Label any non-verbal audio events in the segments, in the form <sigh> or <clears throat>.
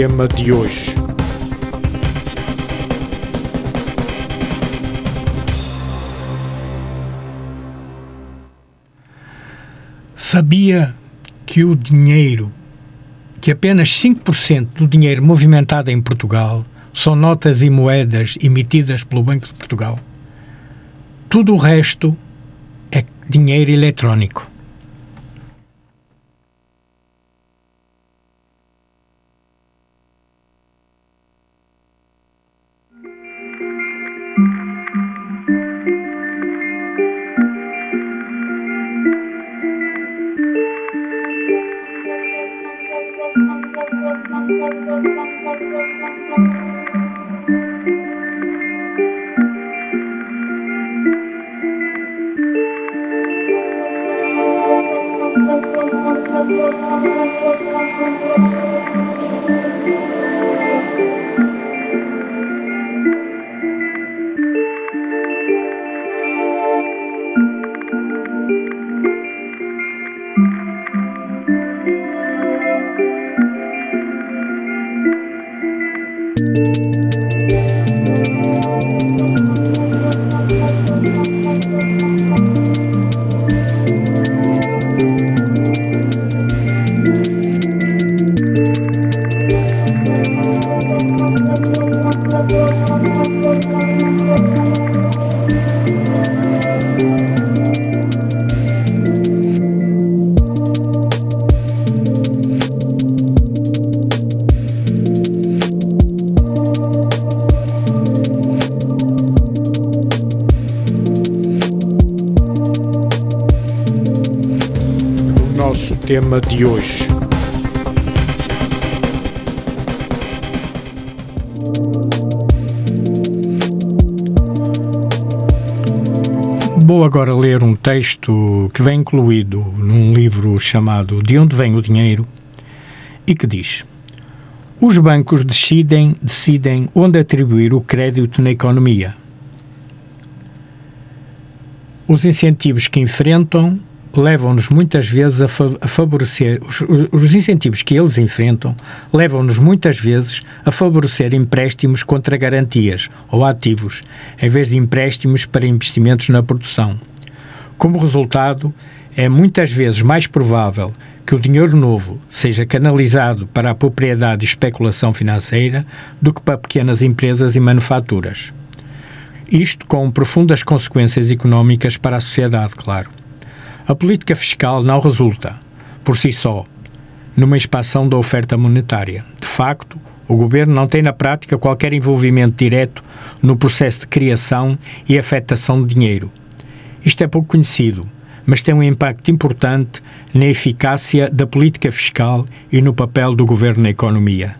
tema de hoje. Sabia que o dinheiro, que apenas 5% do dinheiro movimentado em Portugal são notas e moedas emitidas pelo Banco de Portugal? Tudo o resto é dinheiro eletrónico. De hoje. Vou agora ler um texto que vem incluído num livro chamado De Onde Vem o Dinheiro e que diz: Os bancos decidem, decidem onde atribuir o crédito na economia. Os incentivos que enfrentam levam-nos muitas vezes a, fa a favorecer, os, os, incentivos que eles enfrentam levam-nos muitas vezes a favorecer empréstimos contra garantias ou ativos, em vez de empréstimos para investimentos na produção. Como resultado, é muitas vezes mais provável que o dinheiro novo seja canalizado para a propriedade e especulação financeira do que para pequenas empresas e manufaturas. Isto com profundas consequências económicas para a sociedade, claro. A política fiscal não resulta, por si só, numa expansão da oferta monetária. De facto, o governo não tem na prática qualquer envolvimento direto no processo de criação e afetação de dinheiro. Isto é pouco conhecido, mas tem um impacto importante na eficácia da política fiscal e no papel do governo na economia.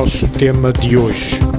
Nosso tema de hoje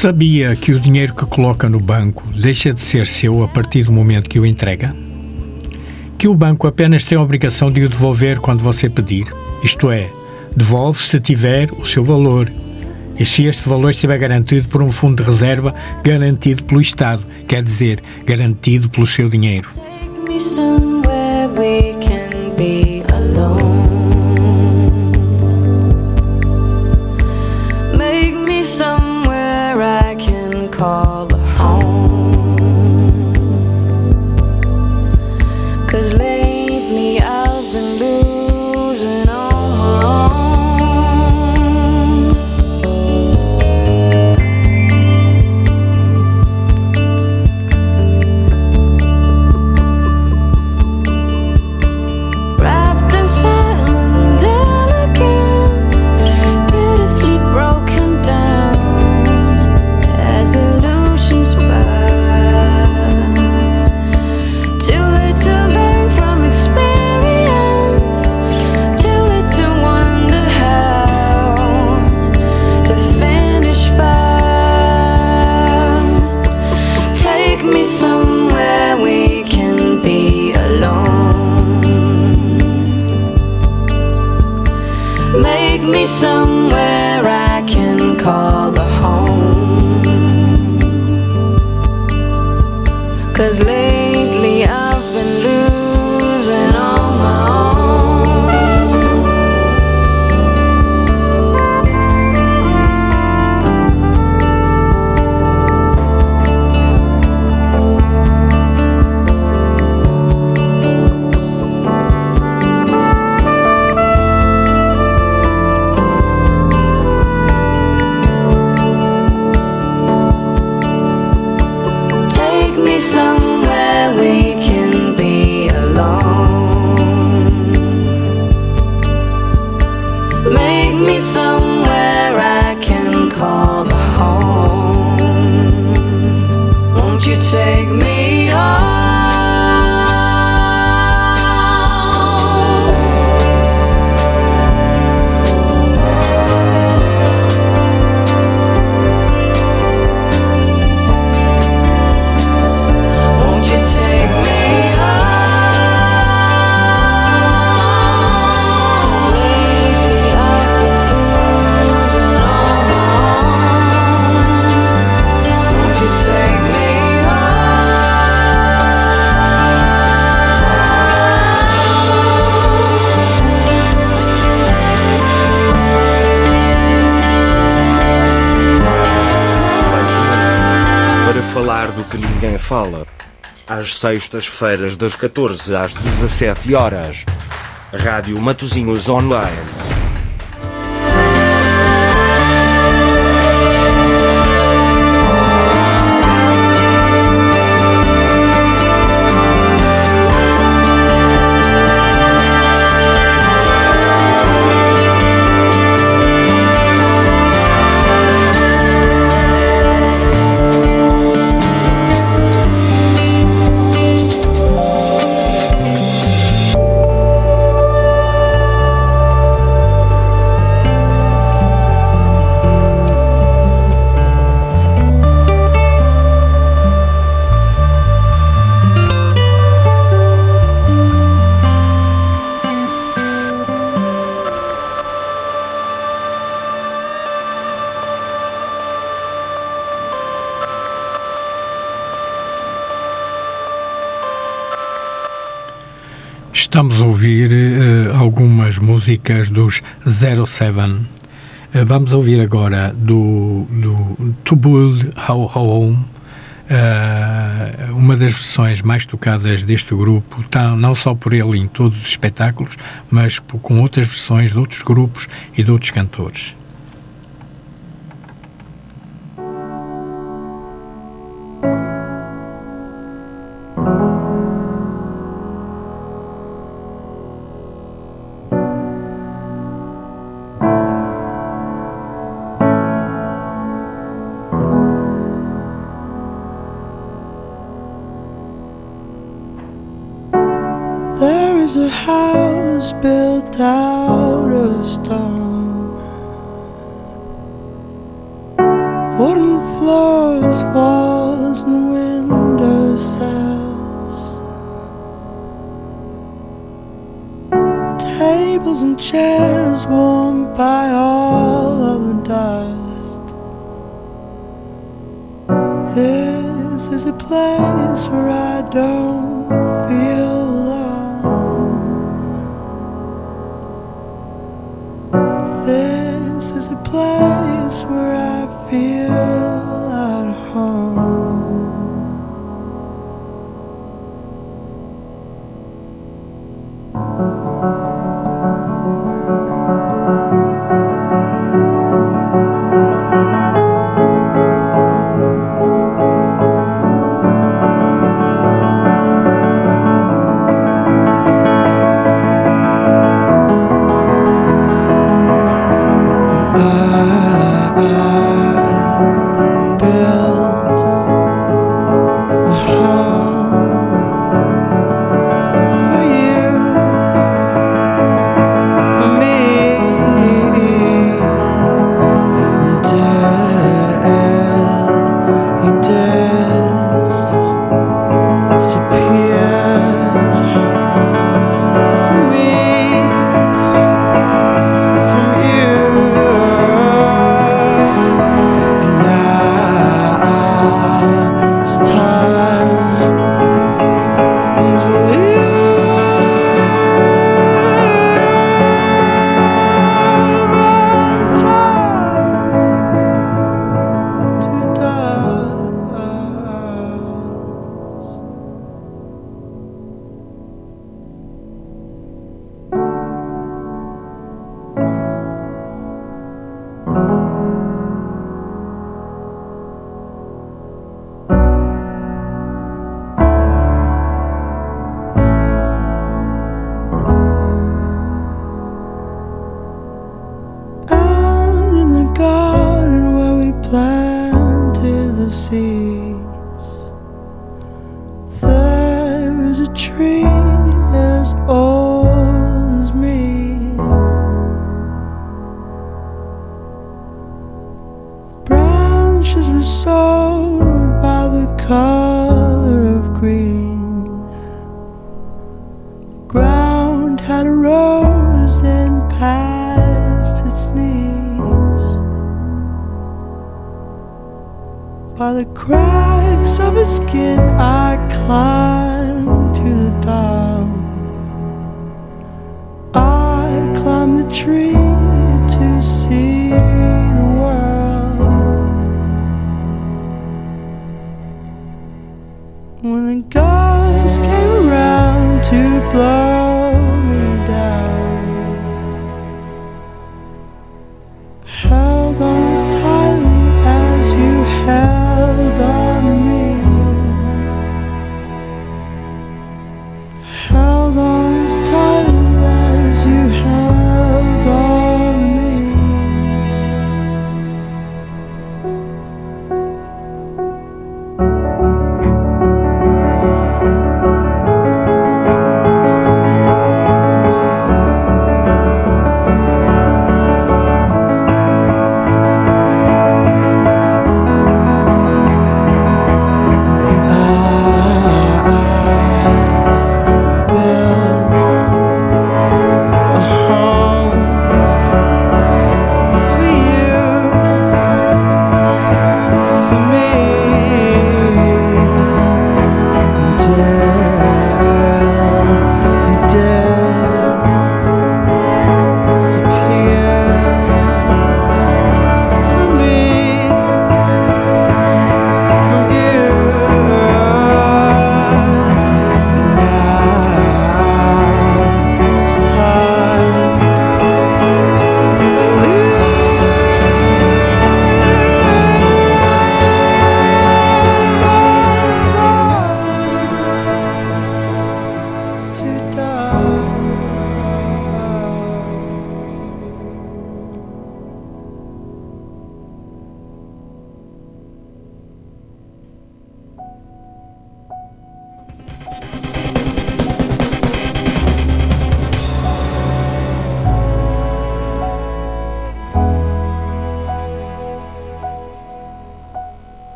Sabia que o dinheiro que coloca no banco deixa de ser seu a partir do momento que o entrega? Que o banco apenas tem a obrigação de o devolver quando você pedir, isto é, devolve se tiver o seu valor e se este valor estiver garantido por um fundo de reserva garantido pelo Estado, quer dizer, garantido pelo seu dinheiro. Sextas-feiras, das 14 às 17 horas. Rádio Matozinhos Online. Estamos a ouvir uh, algumas músicas dos Zero Seven. Uh, vamos ouvir agora do, do To Build How Home, uh, uma das versões mais tocadas deste grupo, tá, não só por ele em todos os espetáculos, mas com outras versões de outros grupos e de outros cantores.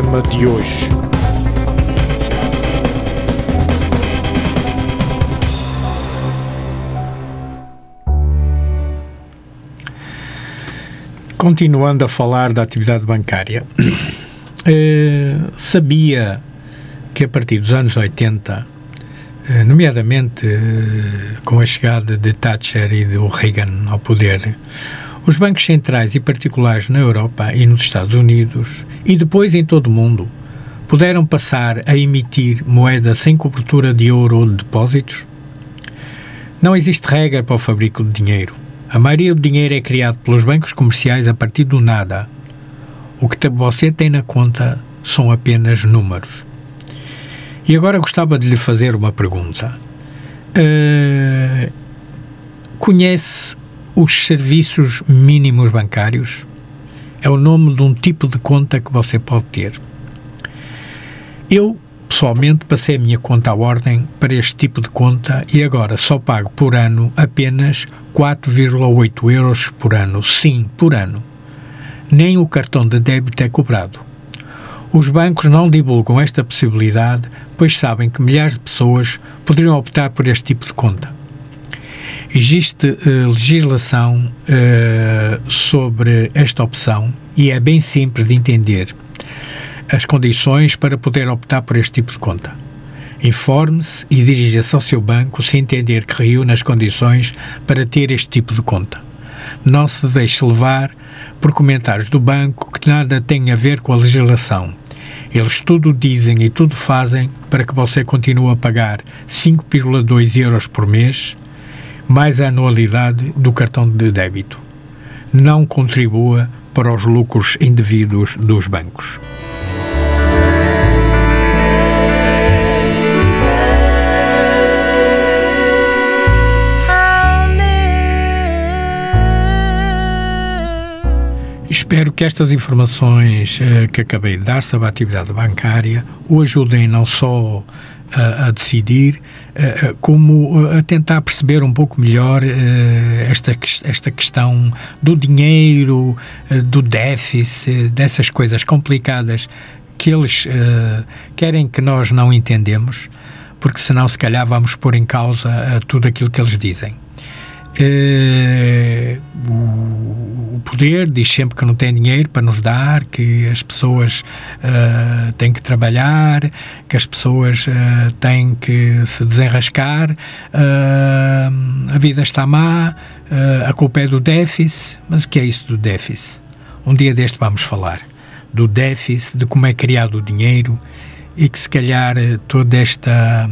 Tema de hoje. Continuando a falar da atividade bancária, <clears throat> eh, sabia que a partir dos anos 80, eh, nomeadamente eh, com a chegada de Thatcher e do Reagan ao poder, os bancos centrais e particulares na Europa e nos Estados Unidos e depois em todo o mundo puderam passar a emitir moeda sem cobertura de ouro ou de depósitos? Não existe regra para o fabrico de dinheiro. A maioria do dinheiro é criado pelos bancos comerciais a partir do nada. O que você tem na conta são apenas números. E agora gostava de lhe fazer uma pergunta. Eh, conhece os serviços mínimos bancários? É o nome de um tipo de conta que você pode ter. Eu, pessoalmente, passei a minha conta à ordem para este tipo de conta e agora só pago por ano apenas 4,8 euros por ano. Sim, por ano. Nem o cartão de débito é cobrado. Os bancos não divulgam esta possibilidade, pois sabem que milhares de pessoas poderiam optar por este tipo de conta. Existe eh, legislação eh, sobre esta opção e é bem simples de entender as condições para poder optar por este tipo de conta. Informe-se e dirija-se ao seu banco se entender que reúne as condições para ter este tipo de conta. Não se deixe levar por comentários do banco que nada têm a ver com a legislação. Eles tudo dizem e tudo fazem para que você continue a pagar 5,2 euros por mês, mais a anualidade do cartão de débito. Não contribua para os lucros indevidos dos bancos. Espero que estas informações uh, que acabei de dar sobre a atividade bancária o ajudem não só a, a decidir, como a tentar perceber um pouco melhor uh, esta, esta questão do dinheiro, do déficit, dessas coisas complicadas que eles querem que nós não entendemos, porque senão, se calhar, vamos pôr em causa tudo aquilo que eles dizem. Uh, o, poder diz sempre que não tem dinheiro para nos dar, que as pessoas uh, têm que trabalhar, que as pessoas uh, têm que se desenrascar, a vida está má, a culpa é do déficit. Mas o que é isso do déficit? Um dia deste vamos falar do déficit, de como é criado o dinheiro e que se calhar toda esta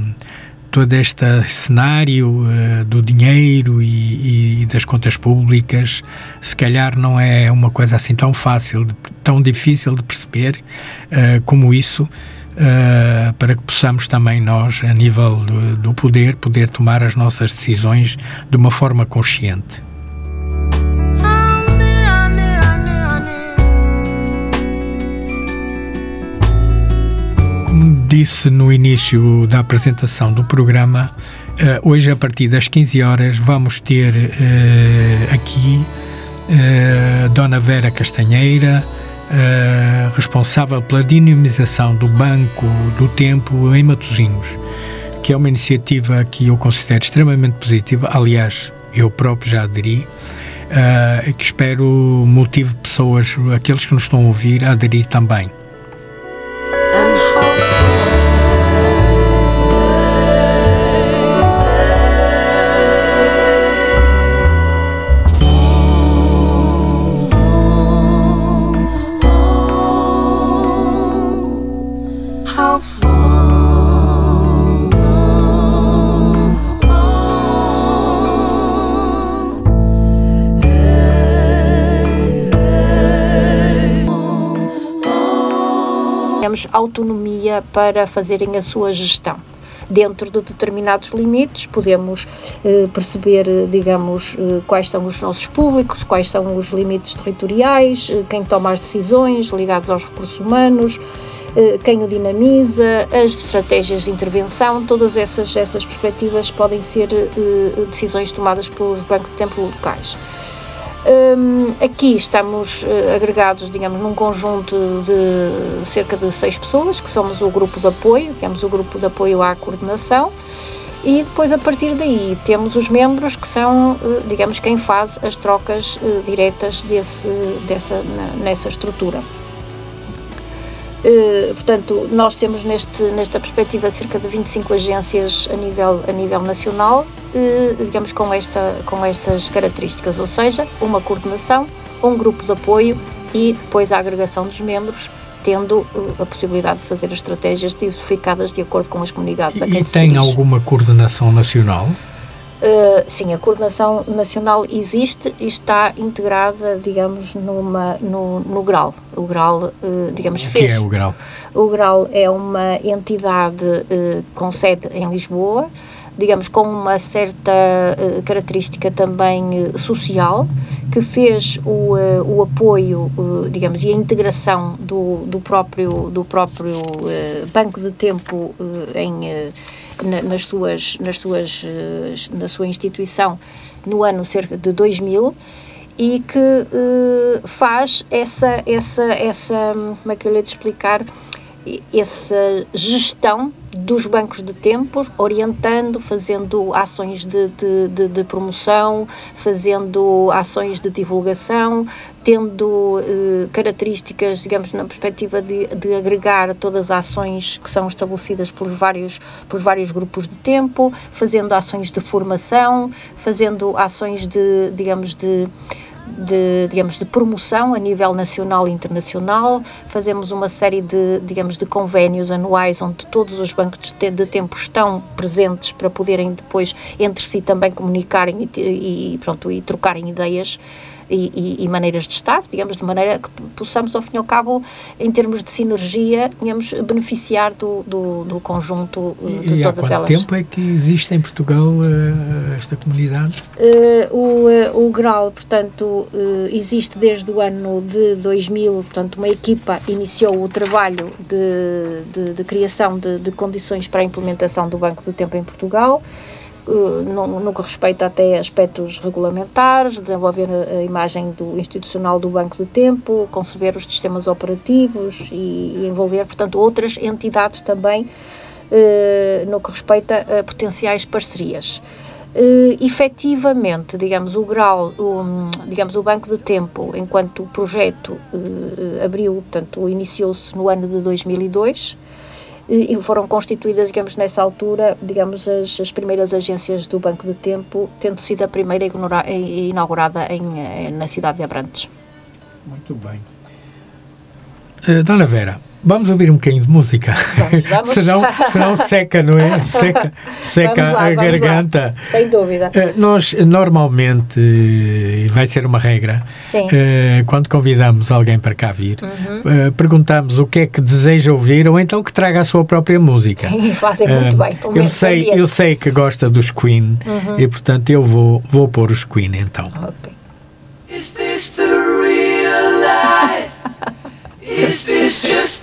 todo este cenário uh, do dinheiro e, e, das contas públicas, se calhar não é uma coisa assim tão fácil, tão difícil de perceber uh, como isso, uh, para que possamos também nós, a nível do, do poder, poder tomar as nossas decisões de uma forma consciente. Disse no início da apresentação do programa, uh, hoje a partir das 15 horas vamos ter uh, aqui uh, Dona Vera Castanheira, responsável pela dinamização do Banco do Tempo em Matosinhos, que é uma iniciativa que eu considero extremamente positiva, aliás, eu próprio já aderi, e que espero motive pessoas, aqueles que nos estão a ouvir, a aderir também. Autonomia para fazerem a sua gestão. Dentro de determinados limites, podemos eh, perceber, eh, digamos, eh, quais são os nossos públicos, quais são os limites territoriais, eh, quem toma as decisões ligadas aos recursos humanos, eh, quem o dinamiza, as estratégias de intervenção, todas essas, essas perspectivas podem ser eh, decisões tomadas pelos bancos de tempo locais. Um, aqui estamos uh, agregados, digamos, num conjunto de cerca de seis pessoas, que somos o grupo de apoio, temos o grupo de apoio à coordenação, e depois a partir daí temos os membros que são, uh, digamos, quem faz as trocas uh, diretas desse, dessa, nessa estrutura. Uh, portanto, nós temos neste, nesta perspectiva cerca de 25 agências a nível, a nível nacional eh, digamos, com, esta, com estas características, ou seja, uma coordenação, um grupo de apoio e depois a agregação dos membros, tendo eh, a possibilidade de fazer as estratégias diversificadas de acordo com as comunidades a quem E tem dirige. alguma coordenação nacional? Uh, sim, a coordenação nacional existe e está integrada, digamos, numa, no, no GRAL. O GRAL, uh, digamos, o fez. que é o GRAL? O GRAL é uma entidade uh, com sede em Lisboa, digamos, com uma certa característica também social, que fez o, o apoio, digamos, e a integração do, do próprio, do próprio banco de tempo em, na, nas suas, nas suas, na sua instituição no ano cerca de 2000 e que faz essa, essa, essa, como é que eu lhe explicar, essa gestão dos bancos de tempo, orientando, fazendo ações de, de, de, de promoção, fazendo ações de divulgação, tendo eh, características, digamos, na perspectiva de, de agregar todas as ações que são estabelecidas por vários, por vários grupos de tempo, fazendo ações de formação, fazendo ações de, digamos, de de, digamos, de promoção a nível nacional e internacional. Fazemos uma série de, digamos, de convénios anuais onde todos os bancos de tempo estão presentes para poderem depois entre si também comunicarem e, e pronto, e trocarem ideias. E, e, e, maneiras de estar, digamos, de maneira que possamos, ao fim e ao cabo, em termos de sinergia, digamos, beneficiar do, do, do conjunto uh, de e todas há quanto elas. tempo é que existe em Portugal uh, esta comunidade? Uh, o, o GRAL, portanto, existe desde o ano de 2000, portanto, uma equipa iniciou o trabalho de, de, de criação de, de condições para a implementação do Banco do Tempo em Portugal. No, no, que respeita até aspectos regulamentares, desenvolver a, a, imagem do institucional do Banco do Tempo, conceber os sistemas operativos e, e envolver, portanto, outras entidades também eh, no que respeita a potenciais parcerias. Uh, efetivamente, digamos, o grau, o, digamos, o Banco do Tempo, enquanto projeto uh, abriu, portanto, iniciou-se no ano de 2002, e foram constituídas, digamos, nessa altura, digamos, as, as primeiras agências do Banco do Tempo, tendo sido a primeira inaugurada em, eh, na cidade de Abrantes. Muito bem. Uh, Dona Vera, Vamos ouvir um bocadinho de música. Vamos, <laughs> vamos. senão, senão seca, não é? <laughs> Seca, seca lá, a garganta. Lá. Sem dúvida. Uh, nós, normalmente, e vai ser uma regra, uh, quando convidamos alguém para cá vir, uhum. uh, perguntamos o que é que deseja ouvir ou então que traga a sua própria música. Sim, <laughs> fazem muito bem. Eu sei, eu sei que gosta dos Queen uhum. e, portanto, eu vou, vou pôr os Queen então. Ok. Is this the real life? Is this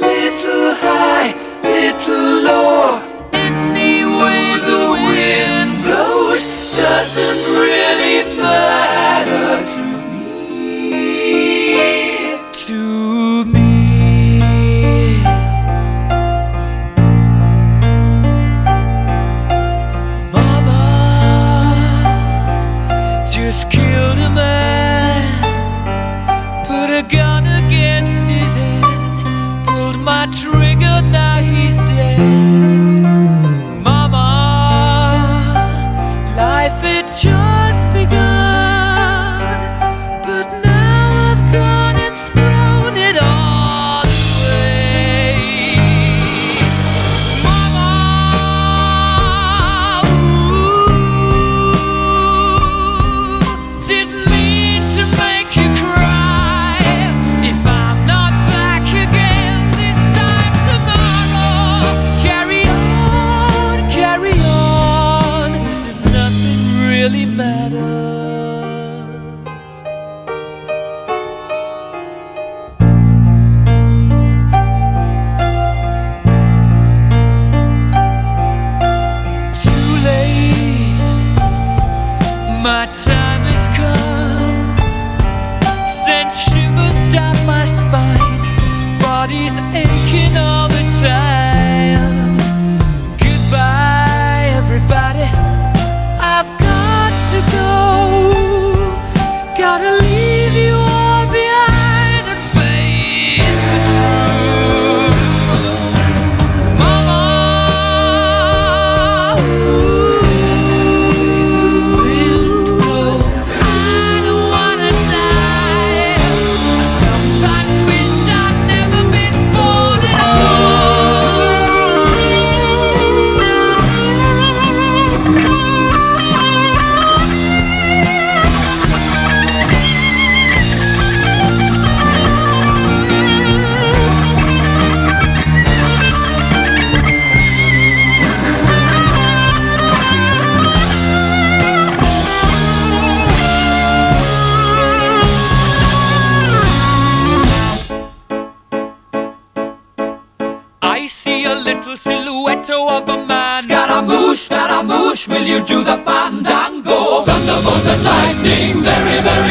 little high, little low.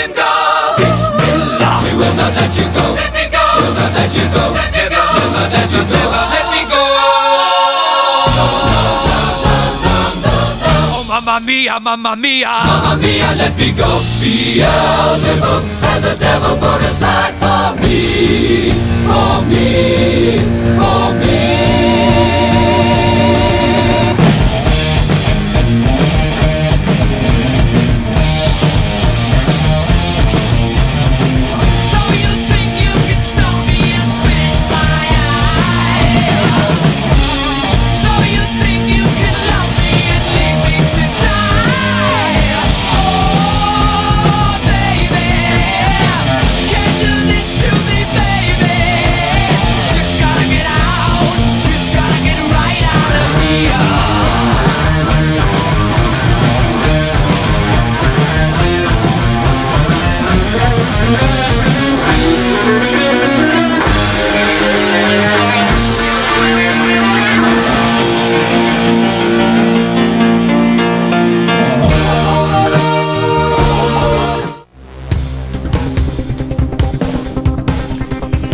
go! Bismillah, we will not let you go. Let me go! We'll not let you go. Let me go! We'll not let you go. Never Let me go! Oh, mamma mia, mamma mia, mamma mia, let me go. Beelzebub has a devil put aside for me, for me, for me.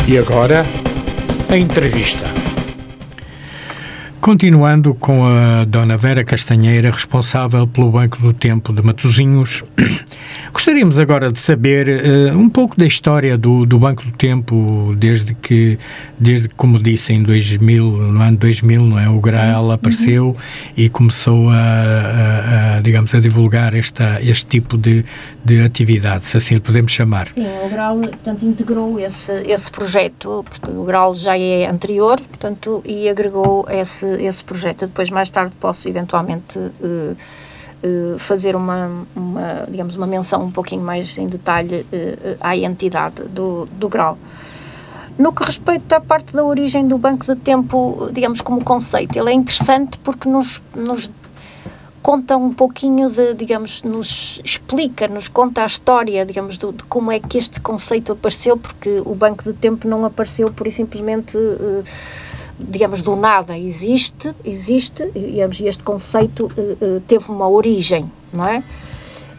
E agora, a entrevista. Continuando com a Dona Vera Castanheira, responsável pelo Banco do Tempo de Matosinhos, gostaríamos agora de saber eh, um pouco da história do, do Banco do Tempo, desde que, desde como disse, em 2000, no ano 2000, não é, o Graal apareceu e começou a, a- a, digamos, a divulgar esta, este tipo de, de atividade, se assim lhe podemos chamar. Sim, o Grau, portanto, integrou esse, esse projeto, o Grau já é anterior, portanto, e agregou esse, esse projeto. Depois, mais tarde, posso eventualmente eh, eh, fazer uma, uma, digamos, uma menção um pouquinho mais em detalhe eh, à entidade do, do Grau. No que respeita à parte da origem do banco de tempo, digamos, como conceito, ele é interessante porque nos, nos conta um pouquinho de, digamos, nos explica, nos conta a história, digamos, do- de como é que este conceito apareceu, porque o banco de tempo não apareceu por simplesmente, eh, digamos, do nada. Existe, existe, digamos, e este conceito eh, eh, teve uma origem, não é?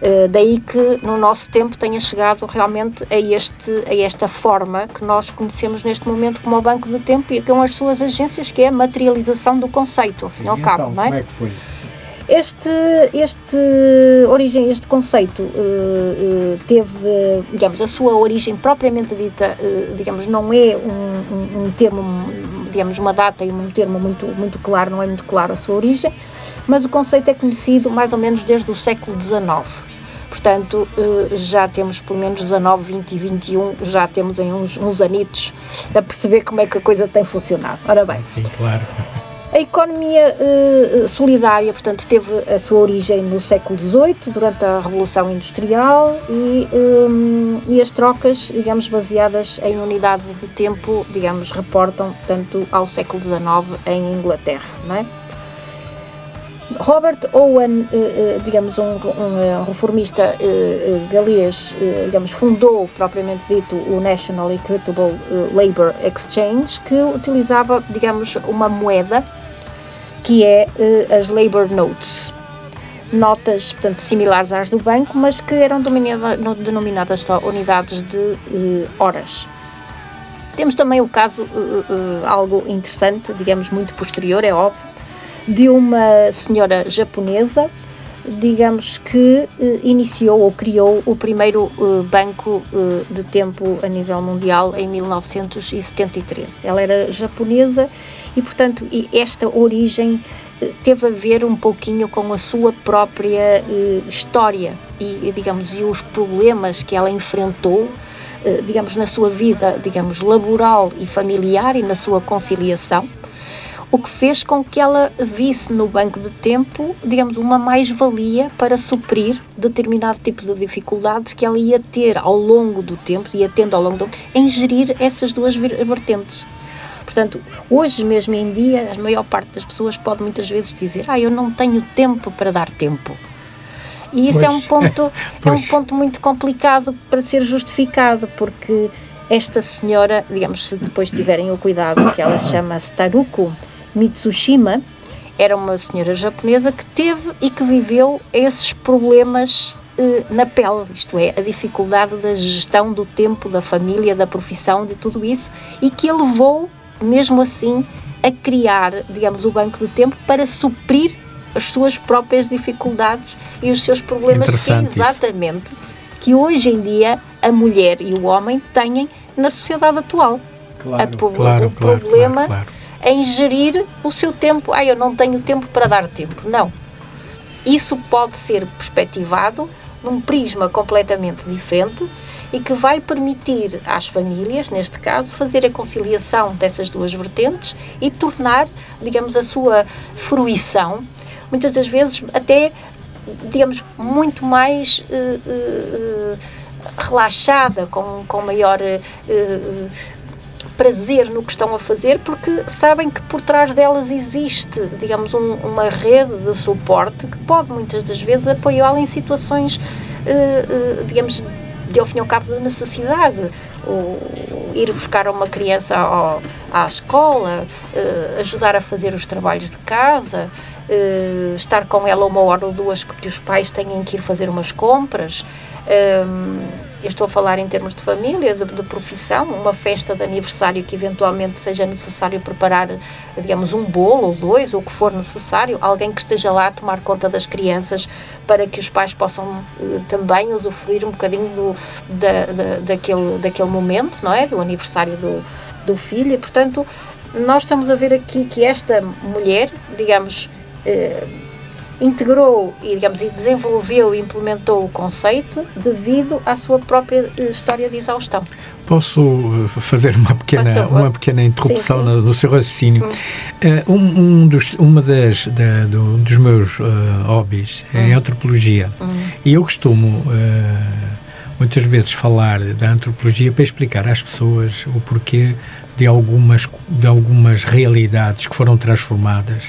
Eh, daí que no nosso tempo tenha chegado realmente a, este, a esta forma que nós conhecemos neste momento como o Banco de Tempo e com as suas agências, que é a materialização do conceito, fim e ao cabo, não é? como é que foi? Este, este origem, este conceito eh, eh, teve, digamos, a sua origem propriamente dita, eh, digamos, não é um, um, um termo, digamos, uma data e um termo muito, muito claro, não é muito claro a sua origem, mas o conceito é conhecido mais ou menos desde o século XIX. Portanto, já temos pelo menos 19, 20 e 21, já temos em uns, uns anitos a perceber como é que a coisa tem funcionado. Ora bem, Sim, claro. A economia eh, solidária, portanto, teve a sua origem no século XVIII, durante a Revolução Industrial, e, hum, e as trocas, digamos, baseadas em unidades de tempo, digamos, reportam, portanto, ao século XIX em Inglaterra, não é? Robert Owen, eh, eh, digamos, um, eh, reformista eh, eh, galês, eh, digamos, fundou, propriamente dito, o National Equitable eh, Labour Exchange, que utilizava, digamos, uma moeda que é eh, as Labour Notes. Notas, portanto, similares às do banco, mas que eram denominadas só unidades de eh, horas. Temos também o caso, eh, algo interessante, digamos, muito posterior, é óbvio, de uma senhora japonesa, digamos que eh, iniciou ou criou o primeiro eh, banco eh, de tempo a nível mundial em 1973. Ela era japonesa e, portanto, esta origem teve a ver um pouquinho com a sua própria história e, digamos, e os problemas que ela enfrentou digamos, na sua vida, digamos, laboral e familiar e na sua conciliação, o que fez com que ela visse no banco de tempo, digamos, uma mais-valia para suprir determinado tipo de dificuldades que ela ia ter ao longo do tempo, ia tendo ao longo do tempo, em gerir essas duas ver- vertentes. Portanto, hoje mesmo em dia, a maior parte das pessoas pode muitas vezes dizer: Ah, eu não tenho tempo para dar tempo. E isso Pois. é um <laughs> ponto é um ponto muito complicado para ser justificado, porque esta senhora, digamos, se depois tiverem o cuidado, que ela se chama Taruko Mitsushima, era uma senhora japonesa que teve e que viveu esses problemas eh, na pele, isto é, a dificuldade da gestão do tempo, da família, da profissão, de tudo isso, e que a levou, mesmo assim, a criar, digamos, o banco do tempo para suprir as suas próprias dificuldades e os seus problemas que é isso. exatamente que hoje em dia a mulher e o homem têm na sociedade atual. A po- Claro, o claro, problema claro, claro. Em gerir o seu tempo. Ah, eu não tenho tempo para dar tempo. Não. Isso pode ser perspectivado num prisma completamente diferente e que vai permitir às famílias, neste caso, fazer a conciliação dessas duas vertentes e tornar, digamos, a sua fruição, muitas das vezes até, digamos, muito mais eh, eh, eh, relaxada, com, com maior prazer no que estão a fazer, porque sabem que por trás delas existe, digamos, um- uma rede de suporte que pode muitas das vezes apoiá-la em situações, eh, eh, digamos, de ao fim e ao cabo de necessidade. O, ir buscar uma criança ao- à escola, eh, ajudar a fazer os trabalhos de casa, eh, estar com ela uma hora ou duas porque os pais têm que ir fazer umas compras. Eu estou a falar em termos de família, de, de profissão, uma festa de aniversário que eventualmente seja necessário preparar, digamos, um bolo ou dois, ou o que for necessário, alguém que esteja lá a tomar conta das crianças para que os pais possam eh, também usufruir um bocadinho do, da, da- daquele, daquele momento, não é? Do aniversário do, do filho. E, portanto, nós estamos a ver aqui que esta mulher, digamos, eh, integrou e, digamos, e desenvolveu e implementou o conceito devido à sua própria eh, história de exaustão. Posso uh, fazer uma pequena, favor. uma pequena interrupção Sim, sim. No, no seu raciocínio? Uh, um, um dos, uma das, da- do- dos meus uh, hobbies é a antropologia. E eu costumo uh, muitas vezes falar da antropologia para explicar às pessoas o porquê de algumas, de algumas realidades que foram transformadas,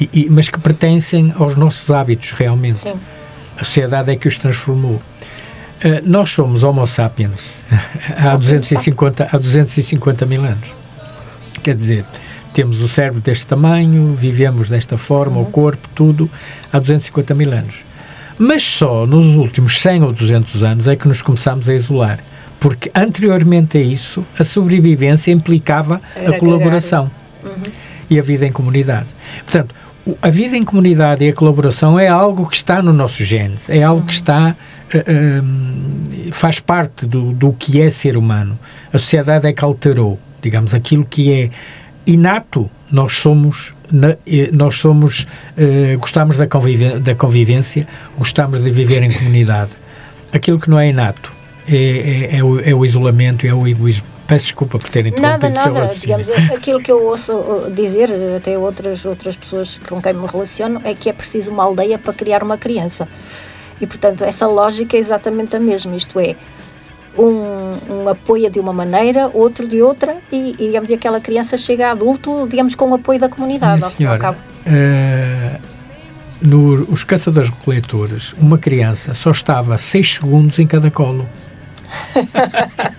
e, e- mas que pertencem aos nossos hábitos realmente. Sim. A sociedade é que os transformou. Uh, nós somos Homo sapiens <laughs> há Só 250, há 250 mil anos. Quer dizer, temos o cérebro deste tamanho, vivemos desta forma, o corpo, tudo, há 250 mil anos. Mas só nos últimos 100 ou 200 anos é que nos começamos a isolar. Porque anteriormente a isso, a sobrevivência implicava Era a colaboração e a vida em comunidade. Portanto, a vida em comunidade e a colaboração é algo que está no nosso gene, é algo que está eh, hum, faz parte do, do que é ser humano. A sociedade é que alterou, digamos, aquilo que é inato. Nós somos eh, nós somos eh, gostamos da, da convivência, gostamos de viver em comunidade. Aquilo que não é inato é, é- é o, é o isolamento, é o egoísmo. Peço desculpa por ter Nada, interrompido o seu nada. Digamos, aquilo que eu ouço uh, dizer, até outras, outras pessoas com quem me relaciono, é que é preciso uma aldeia para criar uma criança. E, portanto, essa lógica é exatamente a mesma. Isto é, um, um apoia de uma maneira, outro de outra, e, e, digamos, e aquela criança chega a adulto, digamos, com o apoio da comunidade. Minha ao fim e ao senhora, cabo. eh, no, os caçadores-coletores, uma criança só estava 6 segundos em cada colo. <laughs>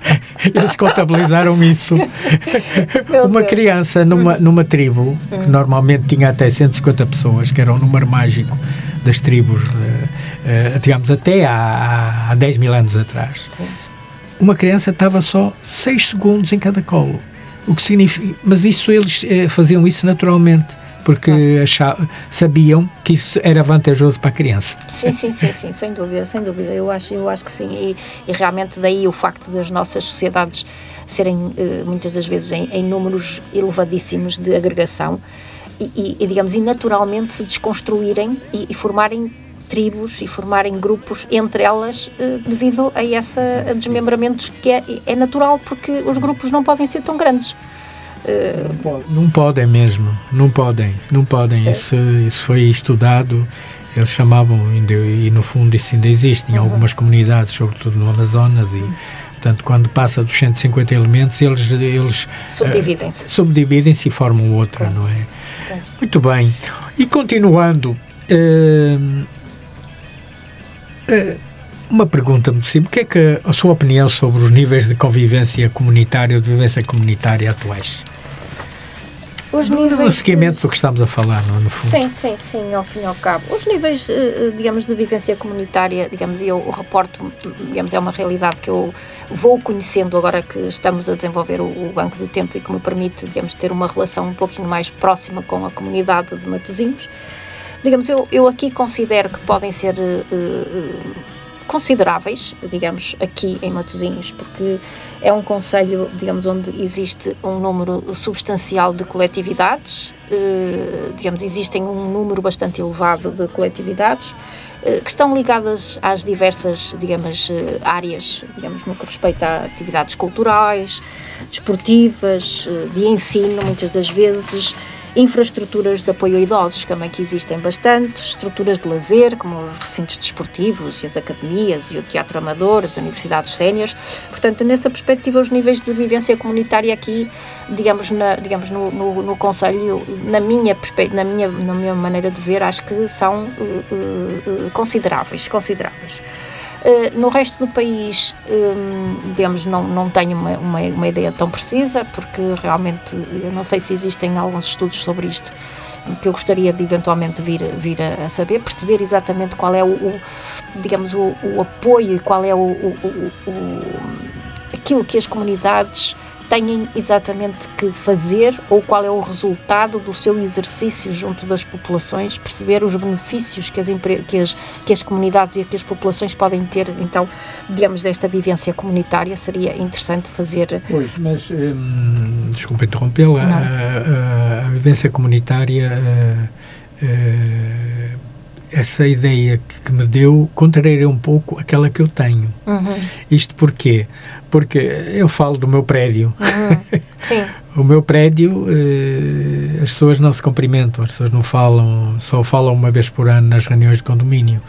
<laughs> Eles contabilizaram isso. Meu uma Deus. criança numa, numa tribo, que normalmente tinha até 150 pessoas, que era o número mágico das tribos, eh, eh, digamos, até há, há 10 mil anos atrás. Sim. Uma criança estava só 6 segundos em cada colo. O que significa. Mas isso eles eh, faziam isso naturalmente, porque acha- sabiam que isso era vantajoso para a criança. Sim, sim, sim, sim, sem dúvida, sem dúvida. Eu acho, eu acho que sim. E, e realmente daí o facto das nossas sociedades serem eh, muitas das vezes em, em números elevadíssimos de agregação e, e- digamos, e naturalmente se desconstruírem e, e formarem tribos e formarem grupos entre elas eh, devido a esse desmembramentos que é, é natural porque os grupos não podem ser tão grandes. Eh, Não podem mesmo, não podem, não podem. Isso, isso foi estudado. Eles chamavam, e no fundo isso ainda existe em algumas comunidades, sobretudo no Amazonas, e portanto, quando passa dos 150 elementos, eles, eles Subdividem-se. eh, subdividem-se e formam outra, não é? Muito bem. E continuando, hum, Uh, uma pergunta muito simples. O que é que a sua opinião sobre os níveis de convivência comunitária ou de vivência comunitária atuais? Os níveis no seguimento de... do que estamos a falar, no, no fundo. Sim, sim, sim, ao fim e ao cabo. Os níveis, eh, digamos, de vivência comunitária, digamos, eu reporto, digamos, é uma realidade que eu vou conhecendo agora que estamos a desenvolver o, o Banco do Tempo e que me permite, digamos, ter uma relação um pouquinho mais próxima com a comunidade de Matosinhos. Digamos, eu, eu aqui considero que podem ser uh, uh, consideráveis, digamos, aqui em Matosinhos, porque é um conselho, digamos, onde existe um número substancial de coletividades, uh, digamos, existem um número bastante elevado de coletividades, eh, que estão ligadas às diversas, digamos, eh, áreas, digamos, no que respeita a atividades culturais, desportivas, eh, de ensino, muitas das vezes, infraestruturas de apoio a idosos, também que existem bastante, estruturas de lazer, como os recintos desportivos e as academias e o teatro amador, as universidades séniores. Portanto, nessa perspectiva, os níveis de vivência comunitária aqui, digamos, na, digamos no, no, no Conselho, na minha, na, minha, na minha maneira de ver, acho que são uh, uh, consideráveis, consideráveis. Eh, no resto do país, um, digamos, não, não tenho uma, uma, uma, ideia tão precisa, porque realmente eu não sei se existem alguns estudos sobre isto que eu gostaria de eventualmente vir, vir a, a saber, perceber exatamente qual é o, o digamos, o, o, apoio e qual é o, o, aquilo que as comunidades têm exatamente que fazer ou qual é o resultado do seu exercício junto das populações, perceber os benefícios que as, que as, que as comunidades e que as populações podem ter, então, digamos, desta vivência comunitária, seria interessante fazer. Pois, mas, hum, desculpa interrompê-la, a, a, a, vivência comunitária. A, eh, essa ideia que, que, me deu contraria um pouco aquela que eu tenho. Uhum. Isto porquê? Porque eu falo do meu prédio. Uhum. <laughs> Sim. o meu prédio, eh, as pessoas não se cumprimentam, as pessoas não falam, só falam uma vez por ano nas reuniões de condomínio.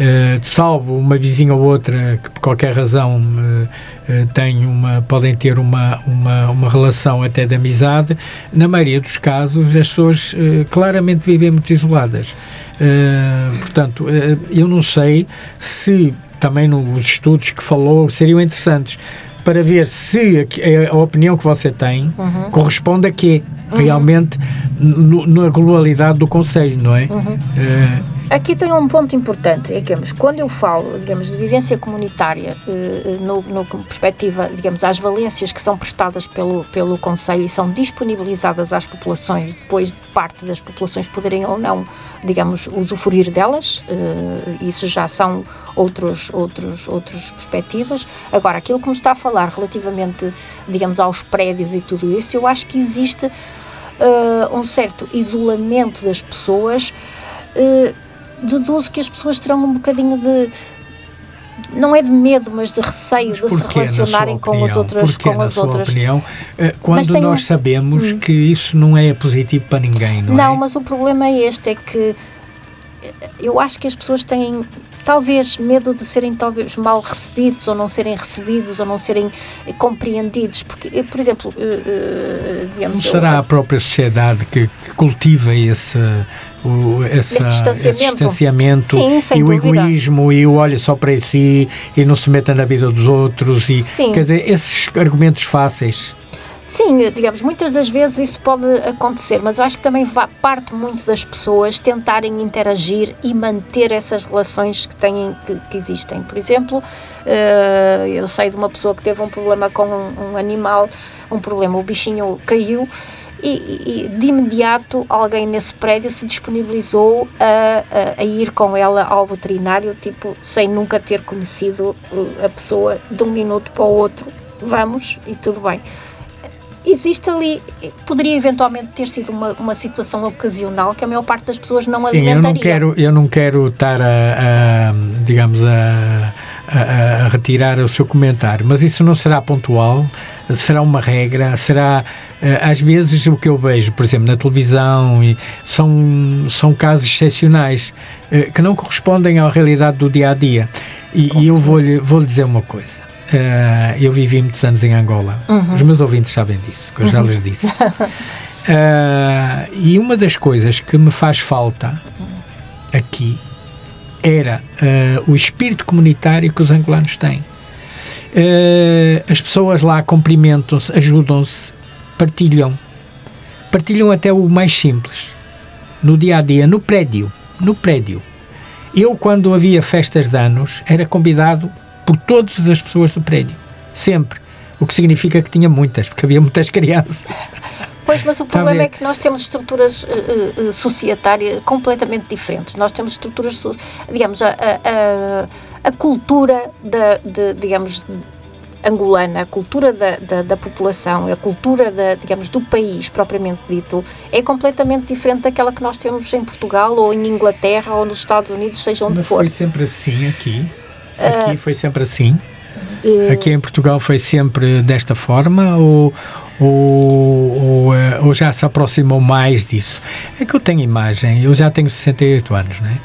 Uh, salvo uma vizinha ou outra que por qualquer razão uh, uh, tem uma, podem ter uma, uma, uma relação até de amizade, na maioria dos casos as pessoas claramente vivem muito isoladas. Uh, portanto, uh, eu não sei se também nos estudos que falou seriam interessantes para ver se a, a opinião que você tem uhum. corresponde a quê? Uhum. Realmente na globalidade do Conselho, não é? Uhum. Uh, Aqui tem um ponto importante, é que quando eu falo, digamos, de vivência comunitária, eh, no, no perspectiva, digamos, às valências que são prestadas pelo, pelo Conselho e são disponibilizadas às populações, depois de parte das populações poderem ou não, digamos, usufruir delas, eh, isso já são outros, outros, outras perspectivas. Agora, aquilo que me está a falar relativamente, digamos, aos prédios e tudo isso, eu acho que existe uh, um certo isolamento das pessoas uh, deduzo que as pessoas terão um bocadinho de não é de medo, mas de receio mas de se relacionarem com as outras. Porquê, com as outras. opinião, eh, quando nós sabemos hum. que isso não é positivo para ninguém, não, não é? mas o problema é este, é que eu acho que as pessoas têm talvez medo de serem talvez mal recebidos ou não serem recebidos ou não serem compreendidos porque por exemplo digamos, não será eu, a própria sociedade que, que cultiva esse o, essa, esse distanciamento, esse distanciamento Sim, e o dúvida. egoísmo e o olha só para si e não se meta na vida dos outros e Sim. quer dizer, esses argumentos fáceis Sim, digamos, muitas das vezes isso pode acontecer, mas eu acho que também parte muito das pessoas tentarem interagir e manter essas relações que têm que, que existem. Por exemplo, uh, eu sei de uma pessoa que teve um problema com um, um animal, um problema, o bichinho caiu e, e, de imediato alguém nesse prédio se disponibilizou a, a, a, ir com ela ao veterinário, tipo, sem nunca ter conhecido uh, a pessoa de um minuto para o outro. Vamos e tudo bem. Existe ali, poderia eventualmente ter sido uma, uma situação ocasional que a maior parte das pessoas não Sim, alimentaria. Eu não quero, eu não quero estar a, a digamos, a, a, a retirar o seu comentário, mas isso não será pontual, será uma regra, será eh, às vezes o que eu vejo, por exemplo, na televisão, são, são casos excepcionais eh, que não correspondem à realidade do dia a dia. E, e eu vou-lhe vou dizer uma coisa. Uh, eu vivi muitos anos em Angola. Uhum. Os meus ouvintes sabem disso, que eu já uhum. lhes disse. Uh, <laughs> e uma das coisas que me faz falta aqui era uh, o espírito comunitário que os angolanos têm. As pessoas lá cumprimentam-se, ajudam-se, partilham. Partilham até o mais simples. No dia a dia, no prédio. No prédio. Eu, quando havia festas de anos, era convidado por todas as pessoas do prédio. Sempre. O que significa que tinha muitas, porque havia muitas crianças. Pois, mas o problema é que nós temos estruturas uh, uh, societárias completamente diferentes. Nós temos estruturas, digamos, a, a, a cultura da, de, digamos, angolana, a cultura da, da, da, população, a cultura da, digamos, do país propriamente dito, é completamente diferente daquela que nós temos em Portugal ou em Inglaterra ou nos Estados Unidos, seja onde Mas for. Foi sempre assim aqui. Aqui uh, foi sempre assim. Uh, aqui em Portugal foi sempre desta forma ou, ou, ou, eh, ou, já se aproximou mais disso? É que eu tenho imagem, eu já tenho 68 anos, né?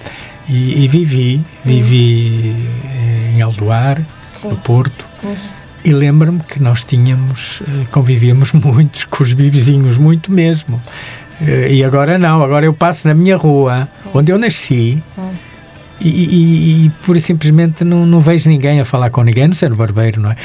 E, e vivi, vivi em Aldoar, Sim. no Porto. Uhum. E lembro-me que nós tínhamos, eh, convivíamos <laughs> muito com os vizinhos, muito mesmo. Eh, e agora não, agora eu passo na minha rua, onde eu nasci, uhum. E, e, e pura e simplesmente não, não vejo ninguém a falar com ninguém, não ser o barbeiro, não é?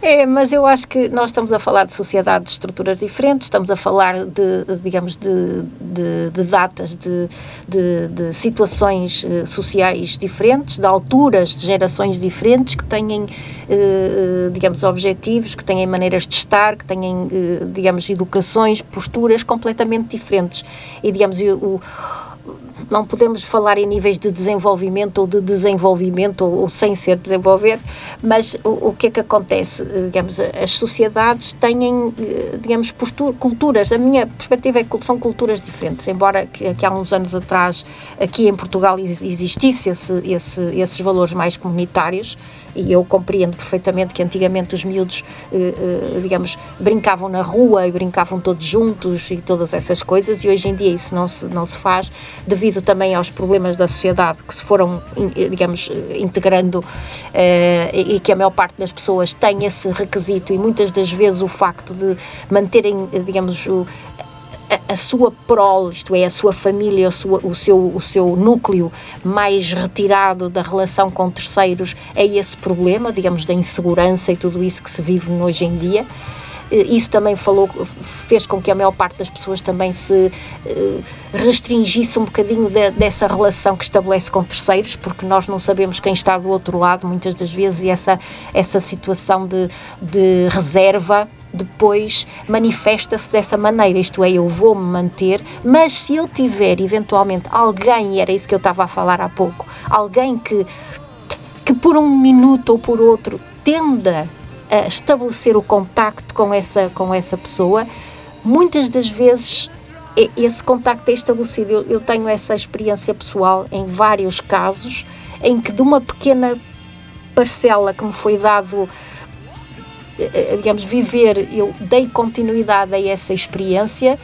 <laughs> é, mas eu acho que nós estamos a falar de sociedades de estruturas diferentes, estamos a falar de, digamos, de, de, de datas, de, de, de situações uh, sociais diferentes, de alturas, de gerações diferentes, que têm, uh, digamos, objetivos, que têm maneiras de estar, que têm, digamos, educações, posturas completamente diferentes. E, digamos, o não podemos falar em níveis de desenvolvimento ou de desenvolvimento ou, ou sem ser desenvolver, mas o, o, que é que acontece? Eh, digamos, as sociedades têm, eh, digamos, culturas. A minha perspectiva é que são culturas diferentes, embora que, que há uns anos atrás aqui em Portugal existisse esse, esse, esses valores mais comunitários, e eu compreendo perfeitamente que antigamente os miúdos, eh, eh, digamos, brincavam na rua e brincavam todos juntos e todas essas coisas, e hoje em dia isso não se, não se faz, devido também aos problemas da sociedade que se foram, eh, digamos, integrando e que a maior parte das pessoas tem esse requisito e muitas das vezes o facto de manterem, digamos, a, a, sua prole, isto é, a sua família, a sua, o, seu, o seu núcleo mais retirado da relação com terceiros, é esse problema, digamos, da insegurança e tudo isso que se vive hoje em dia. Eh, isso também falou, fez com que a maior parte das pessoas também se eh, restringisse um bocadinho de, dessa relação que estabelece com terceiros, porque nós não sabemos quem está do outro lado muitas das vezes e essa, essa situação de, de reserva depois manifesta-se dessa maneira, isto é, eu vou-me manter, mas se eu tiver eventualmente alguém, e era isso que eu estava a falar há pouco, alguém que, que por um minuto ou por outro tenda a estabelecer o contacto com essa, com essa pessoa, muitas das vezes esse contacto é estabelecido. Eu, eu tenho essa experiência pessoal em vários casos em que de uma pequena parcela que me foi dado digamos, viver, eu dei continuidade a essa experiência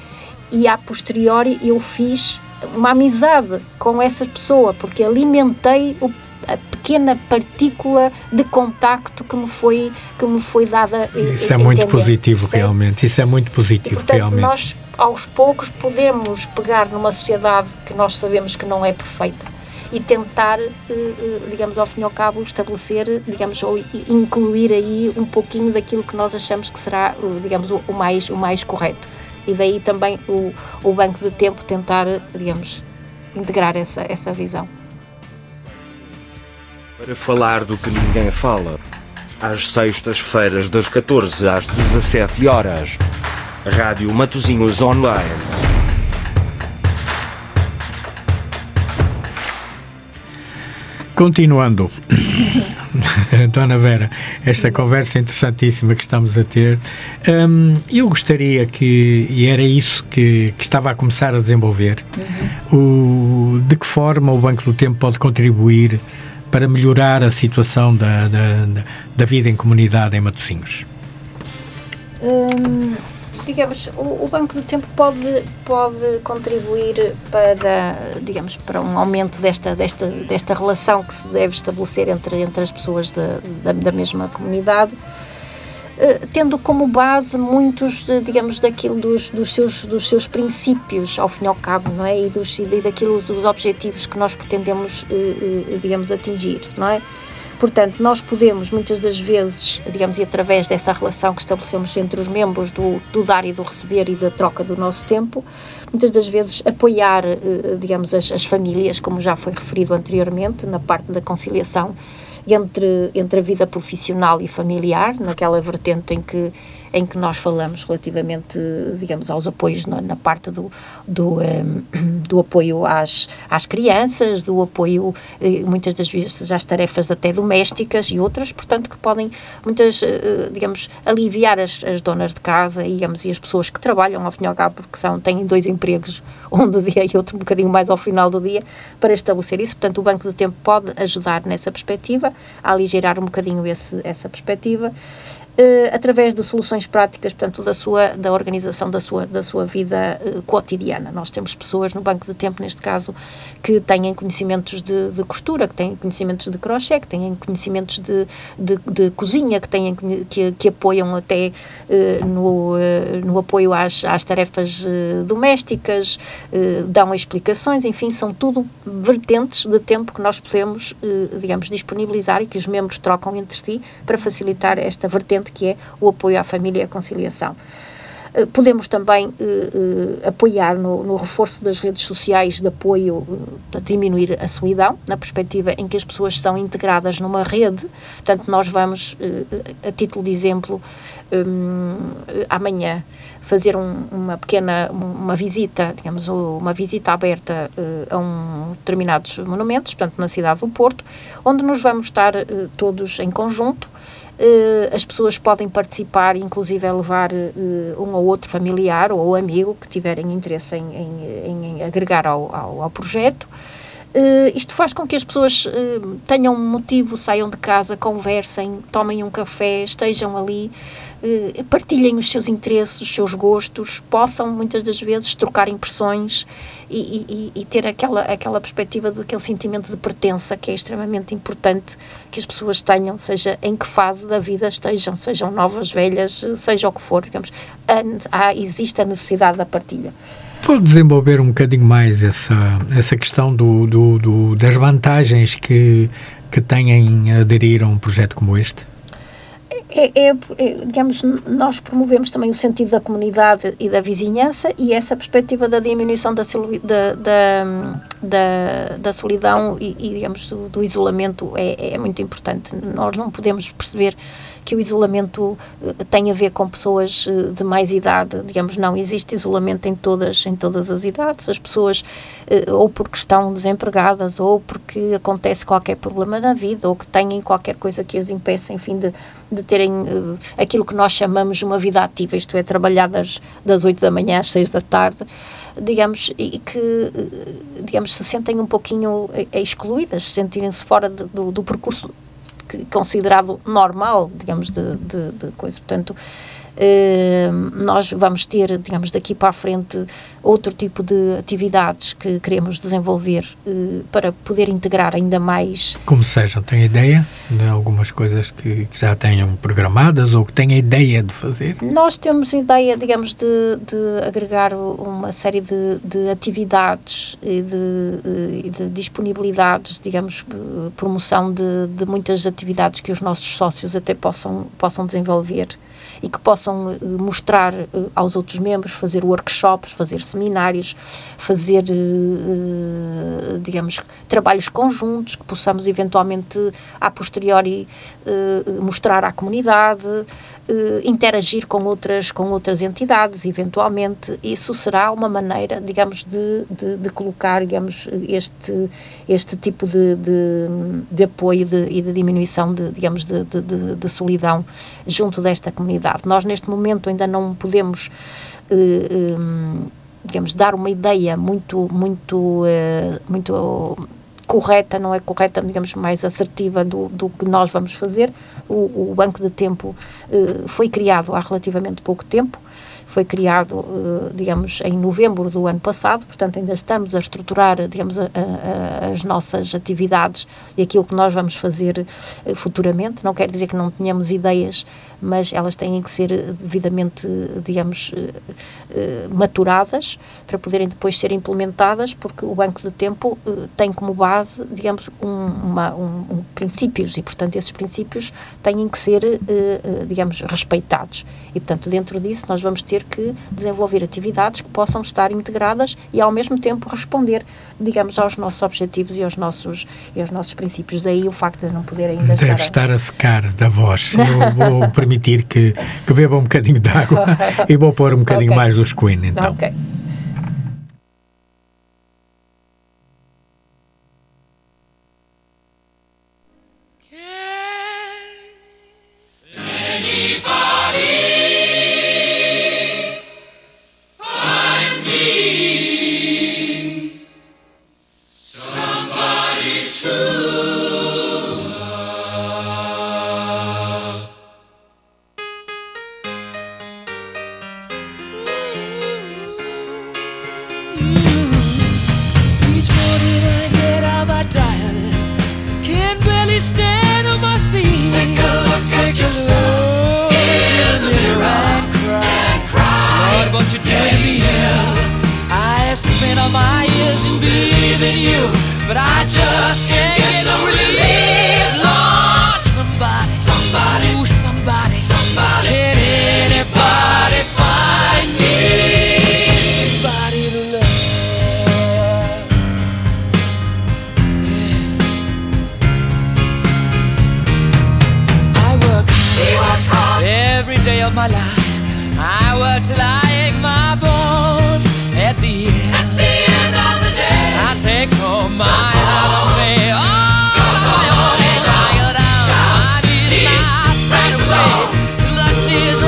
e a posteriori eu fiz uma amizade com essa pessoa, porque alimentei o, a pequena partícula de contacto que me foi, que me foi dada. Isso é muito positivo, realmente. Isso é muito positivo, e, portanto, realmente. Nós, aos poucos, podemos pegar numa sociedade que nós sabemos que não é perfeita e tentar, eh, eh, digamos, ao fim e ao cabo, estabelecer, digamos, ou incluir aí um pouquinho daquilo que nós achamos que será, digamos, o mais, o mais correto. E daí também o, o banco de tempo tentar, digamos, integrar essa, essa visão. Para falar do que ninguém fala, às sextas-feiras das 14 às 17 horas, Rádio Matozinhos Online. Continuando, <coughs> Dona Vera, esta conversa interessantíssima que estamos a ter, um, eu gostaria que, e era isso que, que estava a começar a desenvolver, uhum. o, de que forma o Banco do Tempo pode contribuir para melhorar a situação da, da, da vida em comunidade em Matosinhos? Hum, digamos, o, o, Banco do Tempo pode, pode contribuir para, digamos, para um aumento desta, desta, desta relação que se deve estabelecer entre, entre as pessoas da, da, da mesma comunidade. tendo como base muitos, digamos, daquilo dos, dos, seus, dos seus princípios, ao fim e ao cabo, não é? E, dos, e daquilo dos objetivos que nós pretendemos, digamos, atingir, não é? Portanto, nós podemos, muitas das vezes, digamos, e através dessa relação que estabelecemos entre os membros do, do dar e do receber e da troca do nosso tempo, muitas das vezes apoiar, eh, digamos, as, as famílias, como já foi referido anteriormente, na parte da conciliação entre, entre a vida profissional e familiar, naquela vertente em que em que nós falamos relativamente, digamos, aos apoios na, na parte do, do, um, ehm, <clears throat> do apoio às, às crianças, do apoio, eh, muitas das vezes, às tarefas até domésticas e outras, portanto, que podem, muitas, eh, digamos, aliviar as, as donas de casa digamos, e as pessoas que trabalham, ao fim e ao cabo, porque são, têm dois empregos, <laughs> um do dia e outro um bocadinho mais ao final do dia, para estabelecer isso. Portanto, o Banco de Tempo pode ajudar nessa perspectiva, a aligerar um bocadinho esse, essa perspectiva através de soluções práticas, portanto, da sua da organização da sua da sua vida uh, cotidiana. Nós temos pessoas no banco de tempo, neste caso, que têm conhecimentos de, de costura, que têm conhecimentos de crochê, que têm conhecimentos de, de, de cozinha, que têm que, que apoiam até uh, no, no apoio às, às tarefas domésticas, dão explicações, enfim, são tudo vertentes de tempo que nós podemos, digamos, disponibilizar e que os membros trocam entre si para facilitar esta vertente que é o apoio à família e à conciliação. Eh, podemos também uh, uh, apoiar no, no, reforço das redes sociais de apoio para diminuir a solidão, na perspectiva em que as pessoas são integradas numa rede. Portanto, nós vamos, a título de exemplo, um, amanhã fazer um, uma pequena uma visita, digamos, uma visita aberta a um determinados monumentos, portanto, na cidade do Porto, onde nos vamos estar todos em conjunto as pessoas podem participar, inclusive é levar uh, um ou outro familiar ou amigo que tiverem interesse em, em, em agregar ao, ao, ao projeto. Uh, isto faz com que as pessoas uh, tenham um motivo, saiam de casa, conversem, tomem um café, estejam ali, uh, partilhem os seus interesses, os seus gostos, possam muitas das vezes trocar impressões e, e, e ter aquela, aquela perspectiva daquele sentimento de pertença que é extremamente importante que as pessoas tenham, seja em que fase da vida estejam, sejam novas, velhas, seja o que for, digamos, há, existe a necessidade da partilha. Pode desenvolver um bocadinho mais essa, essa questão do, do, do, das vantagens que, que têm em aderir a um projeto como este? É, é, é, digamos, nós promovemos também o sentido da comunidade e da vizinhança e essa perspectiva da diminuição da, da, da, da, solidão e, e digamos, do, do isolamento é, é muito importante. Nós não podemos perceber que o isolamento uh, tem a ver com pessoas uh, de mais idade, digamos, não existe isolamento em todas, em todas as idades, as pessoas uh, ou porque estão desempregadas ou porque acontece qualquer problema na vida ou que têm qualquer coisa que as impeça, enfim, de, de terem aquilo que nós chamamos uma vida ativa, isto é, trabalhar das, das 8 da manhã às 6 da tarde, digamos, e que, digamos, se sentem um pouquinho excluídas, sentirem-se fora de, do, do percurso considerado normal, digamos, de, de, de coisa. Portanto, nós vamos ter, digamos, daqui para a frente outro tipo de atividades que queremos desenvolver eh, para poder integrar ainda mais. Como sejam, tem ideia de algumas coisas que, que já tenham programadas ou que tenham ideia de fazer? Nós temos ideia, digamos, de, de agregar uma série de, de atividades e de, de, disponibilidades, digamos, promoção de, de muitas atividades que os nossos sócios até possam, possam desenvolver e que possam uh, mostrar uh, aos outros membros, fazer workshops, fazer seminários, fazer, uh, digamos, trabalhos conjuntos que possamos eventualmente a posteriori mostrar à comunidade, interagir com outras, com outras entidades, eventualmente. Isso será uma maneira, digamos, de, de, de colocar, digamos, este, este tipo de, de, de apoio e de diminuição de, digamos, de, de, de solidão junto desta comunidade. Nós, neste momento, ainda não podemos. Uh, um, digamos, dar uma ideia muito, muito, muito correta, não é correta, digamos, mais assertiva do, do que nós vamos fazer. O, o Banco de Tempo uh, foi criado há relativamente pouco tempo foi criado, digamos, em novembro do ano passado, portanto ainda estamos a estruturar, digamos, a, a, as nossas atividades e aquilo que nós vamos fazer futuramente. Não quer dizer que não tenhamos ideias, mas elas têm que ser devidamente, digamos, maturadas para poderem depois ser implementadas, porque o Banco de Tempo tem como base, digamos, um, uma, um, um princípios e, portanto, esses princípios têm que ser, digamos, respeitados. E, portanto, dentro disso nós vamos ter que desenvolver atividades que possam estar integradas e, ao mesmo tempo, responder, digamos, aos nossos objetivos e aos nossos, e aos nossos princípios. Daí o facto de não poder ainda Deve estar a, estar a secar da voz. Eu vou <laughs> permitir que, que beba um bocadinho de água <laughs> e vou pôr um bocadinho okay. mais dos Queen, então. Ok. every day of my life. I work till I ache my bones. At the end, at the end of the day, I take home my heart of me. Oh, my own. I go down, my knees, and I straight away till the tears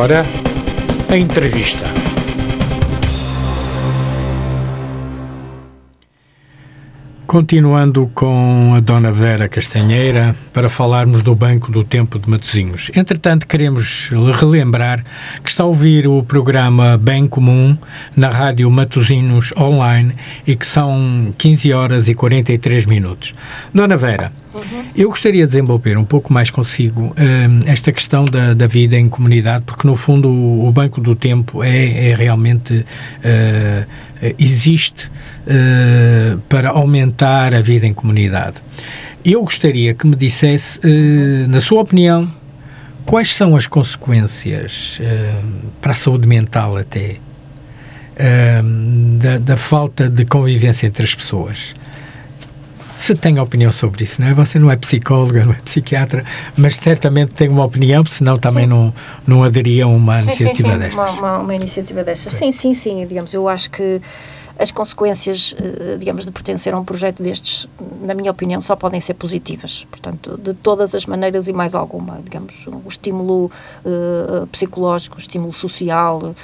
agora, a entrevista. Continuando com a Dona Vera Castanheira, para falarmos do Banco do Tempo de Matosinhos. Entretanto, queremos relembrar que está a ouvir o programa Bem Comum na Rádio Matosinhos Online e que são 15 horas e 43 minutos. Dona Vera, Uhum. Eu gostaria de desenvolver um pouco mais consigo um, esta questão da, da, vida em comunidade, porque no fundo o, o Banco do Tempo é, é realmente uh, existe uh, para aumentar a vida em comunidade. Eu gostaria que me dissesse, uh, na sua opinião, quais são as consequências para a saúde mental até da, da falta de convivência entre as pessoas se tem opinião sobre isso, não é? Você não é psicóloga, não é psiquiatra, mas certamente tem uma opinião, senão também não, não aderia a uma sim, iniciativa sim, sim, destas. Uma, uma, uma iniciativa destas. Sim, sim, sim. Digamos, eu acho que as consequências, eh, digamos, de pertencer a um projeto destes, na minha opinião, só podem ser positivas. Portanto, de todas as maneiras e mais alguma. Digamos, o estímulo uh, psicológico, o estímulo social, uh,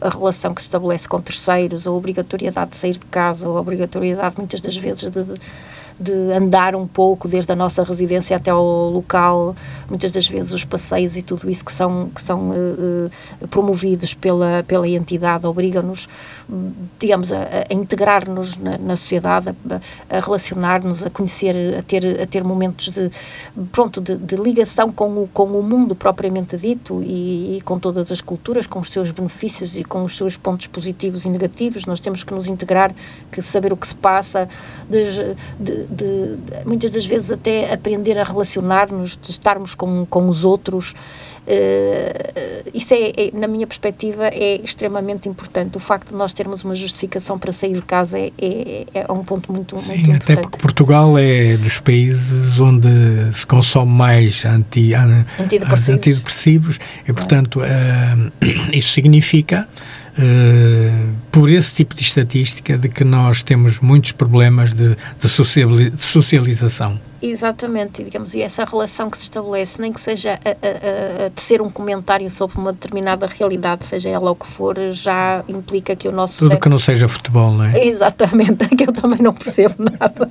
a relação que se estabelece com terceiros, a obrigatoriedade de sair de casa, a obrigatoriedade, muitas das vezes, de, de de andar um pouco desde a nossa residência até ao local, muitas das vezes os passeios e tudo isso que são, que são uh, promovidos pela, pela entidade obrigam-nos, digamos, a, a integrar-nos na, na, sociedade, a, a relacionar-nos, a conhecer, a ter, a ter momentos de, pronto, de, de ligação com o, com o mundo propriamente dito e, e com todas as culturas, com os seus benefícios e com os seus pontos positivos e negativos. Nós temos que nos integrar, que saber o que se passa, de, de, de, muitas das vezes até aprender a relacionar-nos, de estarmos com, com os outros. Uh, isso é, é, na minha perspectiva, é extremamente importante. O facto de nós termos uma justificação para sair de casa é, é, é um ponto muito, Sim, muito importante. até porque Portugal é dos países onde se consome mais anti, antidepressivos. antidepressivos e, portanto, uh, <coughs> isso significa Uh, por esse tipo de estatística de que nós temos muitos problemas de, de socialização. Exatamente, digamos, e essa relação que se estabelece, nem que seja a, a, a, tecer um comentário sobre uma determinada realidade, seja ela o que for, já implica que o nosso Tudo cérebro... que não seja futebol, não é? Exatamente, <laughs> que eu também não percebo nada.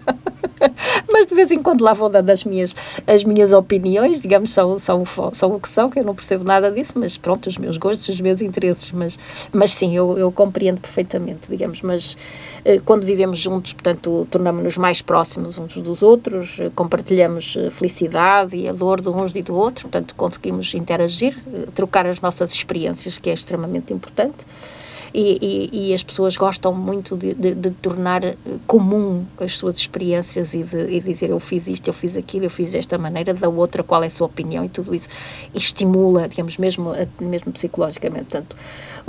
<laughs> Mas de vez em quando lá vou dando as minhas, as minhas opiniões, digamos, são, são, são o que são, que eu não percebo nada disso, mas pronto, os meus gostos, os meus interesses, mas, mas sim, eu, eu compreendo perfeitamente, digamos, mas eh, quando vivemos juntos, portanto, tornamos-nos mais próximos uns dos outros, compartilhamos eh, felicidade e a dor de uns e do outro, portanto, conseguimos interagir, trocar as nossas experiências, que é extremamente importante. E, e, e, as pessoas gostam muito de, de, de, tornar comum as suas experiências e de e dizer eu fiz isto, eu fiz aquilo, eu fiz desta maneira, da outra, qual é a sua opinião e tudo isso. Estimula, digamos, mesmo, mesmo psicologicamente. Portanto,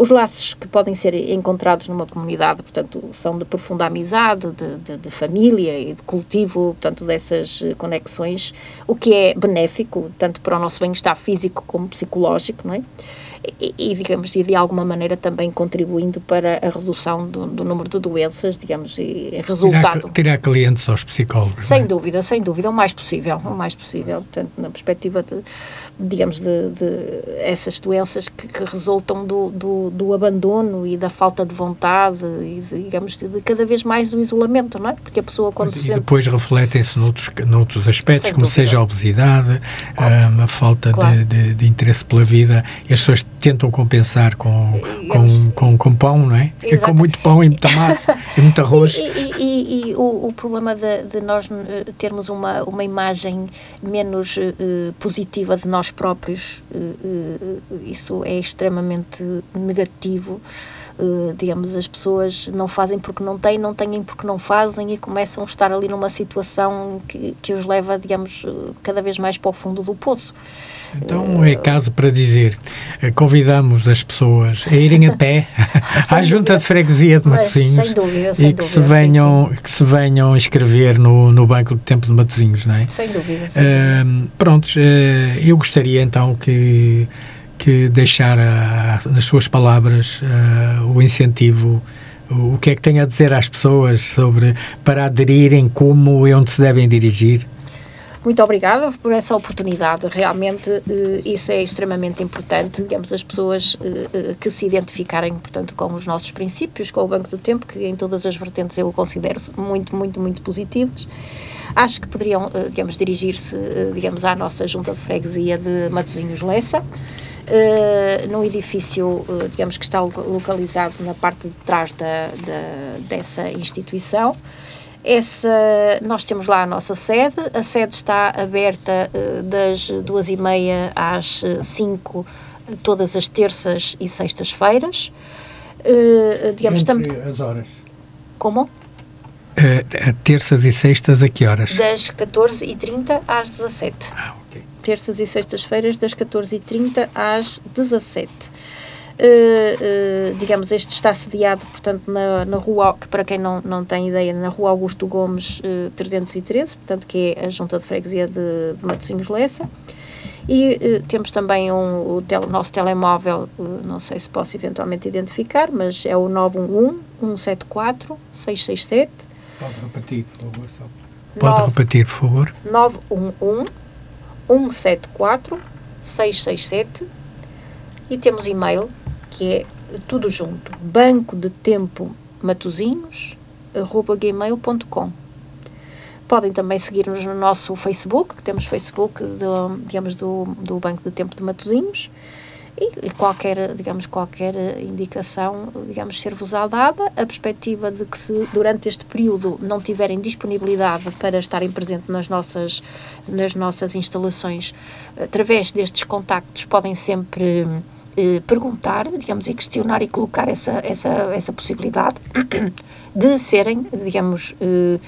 os laços que podem ser encontrados numa comunidade, portanto, são de profunda amizade, de, de, de, família e de cultivo, portanto, dessas conexões, o que é benéfico, tanto para o nosso bem-estar físico como psicológico, não é? E, e, digamos, e de alguma maneira também contribuindo para a redução do, do número de doenças, digamos, e resultado. Tirar, tirar clientes aos psicólogos. Sem é? dúvida, sem dúvida, o mais possível, o mais possível, portanto, na perspectiva de, digamos, de, de essas doenças que, que resultam do, do, do, abandono e da falta de vontade e, digamos, de, de, cada vez mais do isolamento, não é? Porque a pessoa quando Mas, se E sente... depois refletem-se noutros, noutros aspectos, Sem como dúvida. seja a obesidade, um, a falta claro. de, de, interesse pela vida, e as pessoas tentam compensar com, com, com, com, pão, não é? É com muito pão e muita massa <laughs> e muito arroz. E, e, e, e o, o, problema de, de, nós eh, termos uma, uma imagem menos uh, positiva de nós próprios, uh, uh, isso é extremamente negativo. Uh, digamos, as pessoas não fazem porque não têm, não têm porque não fazem e começam a estar ali numa situação que, que os leva, digamos, cada vez mais para o fundo do poço. Então é caso para dizer, eh, convidamos as pessoas a irem a pé <laughs> <laughs> à junta de freguesia de Matosinhos sem dúvida, sem e que dúvida, se venham sim, sim. que se venham inscrever no, no Banco do Tempo de Matosinhos, não é? Sem dúvida. Sem uh, prontos, uh, eu gostaria então que que deixar nas suas palavras uh, o incentivo o que é que tem a dizer às pessoas sobre para aderirem como e onde se devem dirigir Muito obrigada por essa oportunidade. Realmente eh, isso é extremamente importante, digamos, as pessoas eh, eh, que se identificarem, portanto, com os nossos princípios, com o Banco do Tempo, que em todas as vertentes eu considero muito, muito, muito positivos. Acho que poderiam, digamos, dirigir-se, digamos, à nossa junta de freguesia de Matosinhos Lessa. Num edifício, digamos que está localizado na parte de trás da, da, dessa instituição. Essa, nós temos lá a nossa sede, a sede está aberta uh, das duas e meia às cinco, todas as terças e sextas-feiras. Digamos também. as horas. Como? Uh, terças e sextas a que horas? Das 14h30 às 17 Ah, ok. Terças e sextas-feiras, das 14h30 às 17 Uh, uh, digamos, este está sediado, portanto, na, na rua, que para quem não, não tem ideia, na rua Augusto Gomes uh, 313, portanto, que é a junta de freguesia de, de Matosinhos Lessa. E temos também um, o tel, nosso telemóvel, não sei se posso eventualmente identificar, mas é o 911 174 667. Pode repetir, por favor. Só. Pode repetir, por favor. 911 174 667 e temos e-mail que é tudo junto, banco de tempo matozinhos, arroba gmail.com. Podem também seguir-nos no nosso Facebook, que temos Facebook, do, digamos, do, do Banco de Tempo de Matozinhos, e qualquer, digamos, qualquer indicação, digamos, ser-vos dada, a perspectiva de que se durante este período não tiverem disponibilidade para estarem presentes nas nossas, nas nossas instalações, através destes contactos podem sempre eh, perguntar, digamos, e questionar e colocar essa, essa, essa possibilidade <clears throat> de serem, digamos, eh,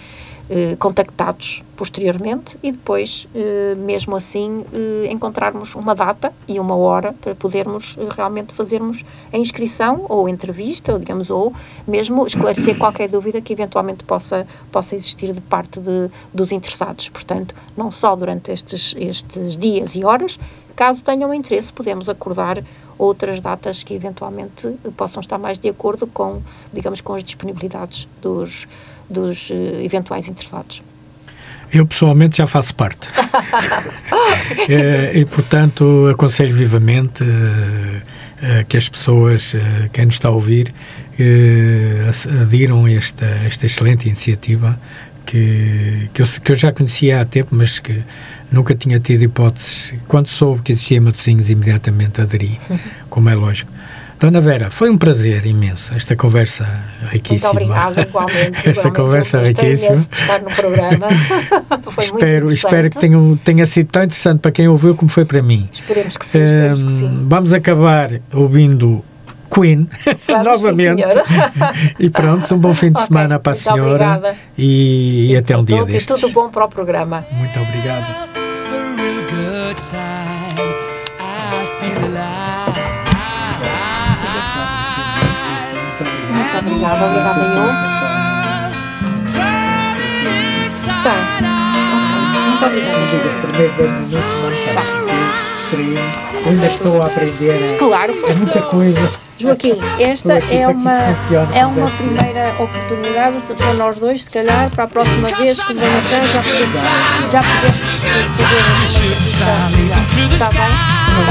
eh, contactados posteriormente e depois, eh, mesmo assim, eh, encontrarmos uma data e uma hora para podermos realmente fazermos a inscrição ou entrevista, ou, digamos, ou mesmo esclarecer <clears throat> qualquer dúvida que eventualmente possa, possa existir de parte de, dos interessados. Portanto, não só durante estes, estes dias e horas, caso tenham interesse, podemos acordar outras datas que eventualmente possam estar mais de acordo com, digamos, com as disponibilidades dos, dos uh, eventuais interessados. Eu pessoalmente já faço parte. é, <laughs> e, portanto, aconselho vivamente uh, que as pessoas, quem nos está a ouvir, adiram esta, esta excelente iniciativa que, que eu, que, eu, já conhecia há tempo, mas que nunca tinha tido hipóteses. Quando soube que existia Matosinhos, imediatamente aderi, <laughs> como é lógico. Dona Vera, foi um prazer imenso esta conversa riquíssima. Muito obrigada, igualmente. <laughs> esta igualmente, conversa riquíssima. de estar no programa. <laughs> foi espero, muito espero que tenha, tenha sido tão interessante para quem ouviu como foi para mim. Esperemos que sim, esperemos que sim. Vamos acabar ouvindo Queen, novamente. e pronto, um bom fim de okay, semana para a senhora. Obrigada. E, e até um dia destes. E tudo bom para o programa. Muito obrigado. Muito obrigada, obrigada eu. Tá. Muito obrigada. Ainda estou a aprender. Claro, é muita coisa. Joaquim, esta é uma, é uma primeira oportunidade para nós dois, se calhar, para a próxima vez que venha cá, já podemos, já podemos fazer Está bem?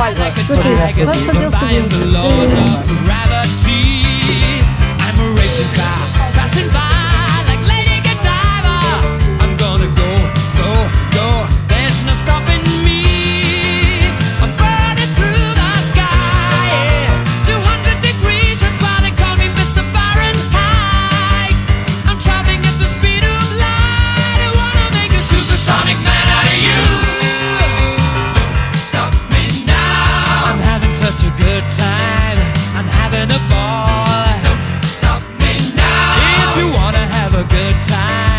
Olha, Joaquim, vamos fazer o seguinte. time.